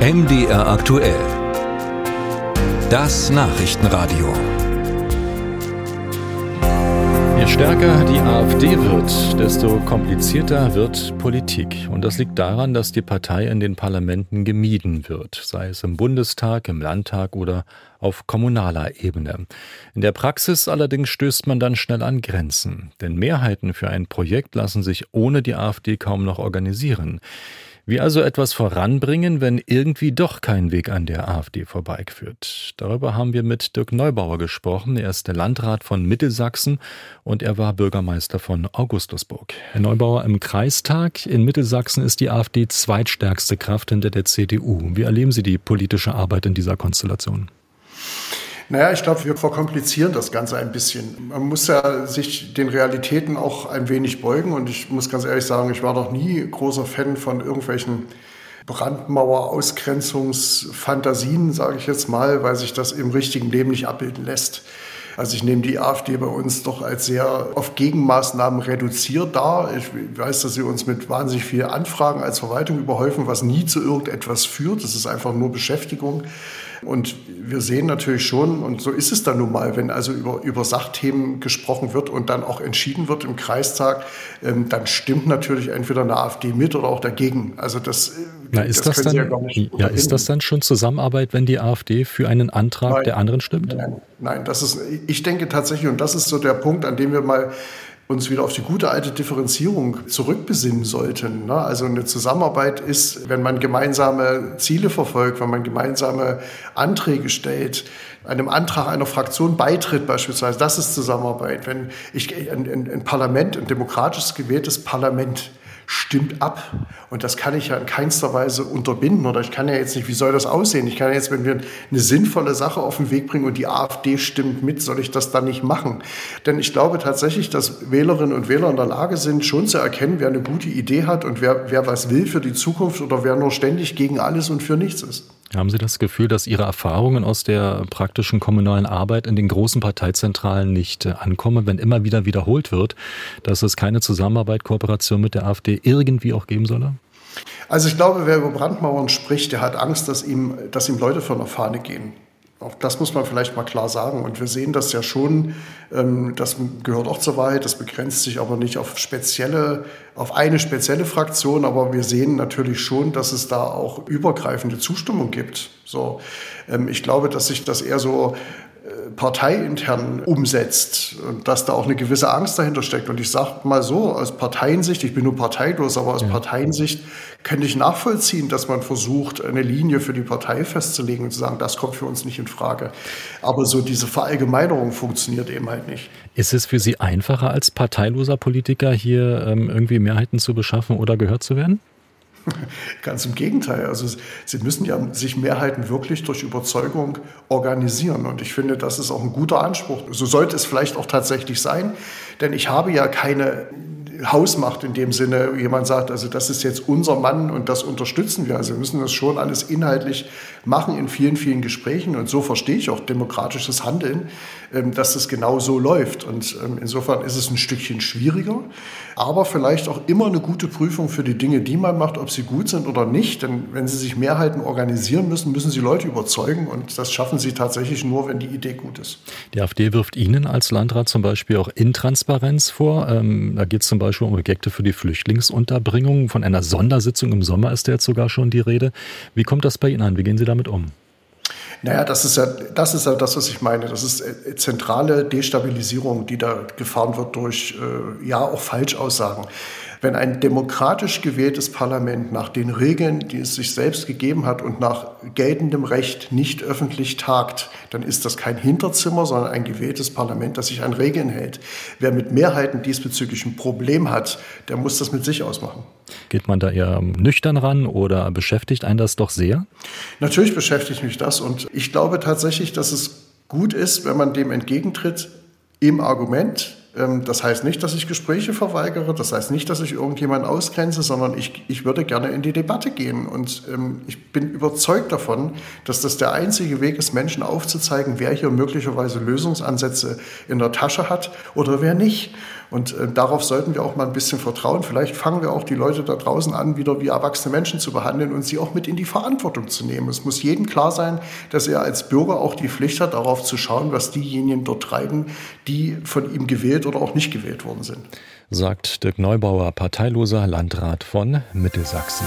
MDR aktuell. Das Nachrichtenradio. Je stärker die AfD wird, desto komplizierter wird Politik. Und das liegt daran, dass die Partei in den Parlamenten gemieden wird, sei es im Bundestag, im Landtag oder auf kommunaler Ebene. In der Praxis allerdings stößt man dann schnell an Grenzen, denn Mehrheiten für ein Projekt lassen sich ohne die AfD kaum noch organisieren. Wie also etwas voranbringen, wenn irgendwie doch kein Weg an der AfD vorbeiführt? Darüber haben wir mit Dirk Neubauer gesprochen. Er ist der Landrat von Mittelsachsen und er war Bürgermeister von Augustusburg. Herr Neubauer, im Kreistag in Mittelsachsen ist die AfD zweitstärkste Kraft hinter der CDU. Wie erleben Sie die politische Arbeit in dieser Konstellation? Naja, ich glaube, wir verkomplizieren das Ganze ein bisschen. Man muss ja sich den Realitäten auch ein wenig beugen. Und ich muss ganz ehrlich sagen, ich war noch nie großer Fan von irgendwelchen Brandmauer-Ausgrenzungsfantasien, sage ich jetzt mal, weil sich das im richtigen Leben nicht abbilden lässt. Also ich nehme die AfD bei uns doch als sehr auf Gegenmaßnahmen reduziert dar. Ich weiß, dass sie uns mit wahnsinnig vielen Anfragen als Verwaltung überhäufen, was nie zu irgendetwas führt. Das ist einfach nur Beschäftigung. Und wir sehen natürlich schon, und so ist es dann nun mal, wenn also über, über Sachthemen gesprochen wird und dann auch entschieden wird im Kreistag, ähm, dann stimmt natürlich entweder eine AfD mit oder auch dagegen. Also das, äh, Na, ist das, das dann, ja, ja, ist das dann schon Zusammenarbeit, wenn die AfD für einen Antrag nein, der anderen stimmt? Nein, nein, das ist, ich denke tatsächlich, und das ist so der Punkt, an dem wir mal uns wieder auf die gute alte Differenzierung zurückbesinnen sollten. Ne? Also eine Zusammenarbeit ist, wenn man gemeinsame Ziele verfolgt, wenn man gemeinsame Anträge stellt, einem Antrag einer Fraktion beitritt beispielsweise, das ist Zusammenarbeit. Wenn ich ein, ein, ein Parlament, ein demokratisch gewähltes Parlament stimmt ab. Und das kann ich ja in keinster Weise unterbinden. Oder ich kann ja jetzt nicht, wie soll das aussehen? Ich kann ja jetzt, wenn wir eine sinnvolle Sache auf den Weg bringen und die AfD stimmt mit, soll ich das dann nicht machen? Denn ich glaube tatsächlich, dass Wählerinnen und Wähler in der Lage sind, schon zu erkennen, wer eine gute Idee hat und wer, wer was will für die Zukunft oder wer nur ständig gegen alles und für nichts ist. Haben Sie das Gefühl, dass Ihre Erfahrungen aus der praktischen kommunalen Arbeit in den großen Parteizentralen nicht äh, ankommen, wenn immer wieder wiederholt wird, dass es keine Zusammenarbeit, Kooperation mit der AfD irgendwie auch geben solle? Also ich glaube, wer über Brandmauern spricht, der hat Angst, dass ihm, dass ihm Leute von der Fahne gehen. Auch das muss man vielleicht mal klar sagen. Und wir sehen das ja schon, ähm, das gehört auch zur Wahrheit, das begrenzt sich aber nicht auf spezielle, auf eine spezielle Fraktion, aber wir sehen natürlich schon, dass es da auch übergreifende Zustimmung gibt. So, ähm, ich glaube, dass sich das eher so parteiintern umsetzt und dass da auch eine gewisse Angst dahinter steckt. Und ich sage mal so, aus Parteiensicht, ich bin nur parteilos, aber aus ja. Parteiensicht könnte ich nachvollziehen, dass man versucht, eine Linie für die Partei festzulegen und zu sagen, das kommt für uns nicht in Frage. Aber so diese Verallgemeinerung funktioniert eben halt nicht. Ist es für Sie einfacher, als parteiloser Politiker hier ähm, irgendwie Mehrheiten zu beschaffen oder gehört zu werden? Ganz im Gegenteil. Also sie müssen ja sich Mehrheiten wirklich durch Überzeugung organisieren. Und ich finde, das ist auch ein guter Anspruch. So sollte es vielleicht auch tatsächlich sein. Denn ich habe ja keine Hausmacht in dem Sinne, jemand sagt, also das ist jetzt unser Mann und das unterstützen wir. Also wir müssen das schon alles inhaltlich machen in vielen, vielen Gesprächen. Und so verstehe ich auch demokratisches Handeln, ähm, dass das genau so läuft. Und ähm, insofern ist es ein Stückchen schwieriger, aber vielleicht auch immer eine gute Prüfung für die Dinge, die man macht, ob sie gut sind oder nicht. Denn wenn Sie sich Mehrheiten organisieren müssen, müssen Sie Leute überzeugen. Und das schaffen Sie tatsächlich nur, wenn die Idee gut ist. Die AfD wirft Ihnen als Landrat zum Beispiel auch Intransparenz vor. Ähm, da geht es zum Beispiel um Objekte für die Flüchtlingsunterbringung. Von einer Sondersitzung im Sommer ist jetzt sogar schon die Rede. Wie kommt das bei Ihnen an? Wie gehen Sie damit um? Naja, das ist ja das, ist ja das was ich meine. Das ist äh, zentrale Destabilisierung, die da gefahren wird durch äh, ja auch Falschaussagen. Wenn ein demokratisch gewähltes Parlament nach den Regeln, die es sich selbst gegeben hat und nach geltendem Recht nicht öffentlich tagt, dann ist das kein Hinterzimmer, sondern ein gewähltes Parlament, das sich an Regeln hält. Wer mit Mehrheiten diesbezüglich ein Problem hat, der muss das mit sich ausmachen. Geht man da eher nüchtern ran oder beschäftigt einen das doch sehr? Natürlich beschäftigt mich das und ich glaube tatsächlich, dass es gut ist, wenn man dem entgegentritt im Argument, ähm, das heißt nicht, dass ich Gespräche verweigere, das heißt nicht, dass ich irgendjemanden ausgrenze, sondern ich, ich würde gerne in die Debatte gehen. Und ähm, ich bin überzeugt davon, dass das der einzige Weg ist, Menschen aufzuzeigen, wer hier möglicherweise Lösungsansätze in der Tasche hat oder wer nicht. Und äh, darauf sollten wir auch mal ein bisschen vertrauen. Vielleicht fangen wir auch die Leute da draußen an, wieder wie erwachsene Menschen zu behandeln und sie auch mit in die Verantwortung zu nehmen. Es muss jedem klar sein, dass er als Bürger auch die Pflicht hat, darauf zu schauen, was diejenigen dort treiben, die von ihm gewählt oder auch nicht gewählt worden sind. Sagt Dirk Neubauer, parteiloser Landrat von Mittelsachsen.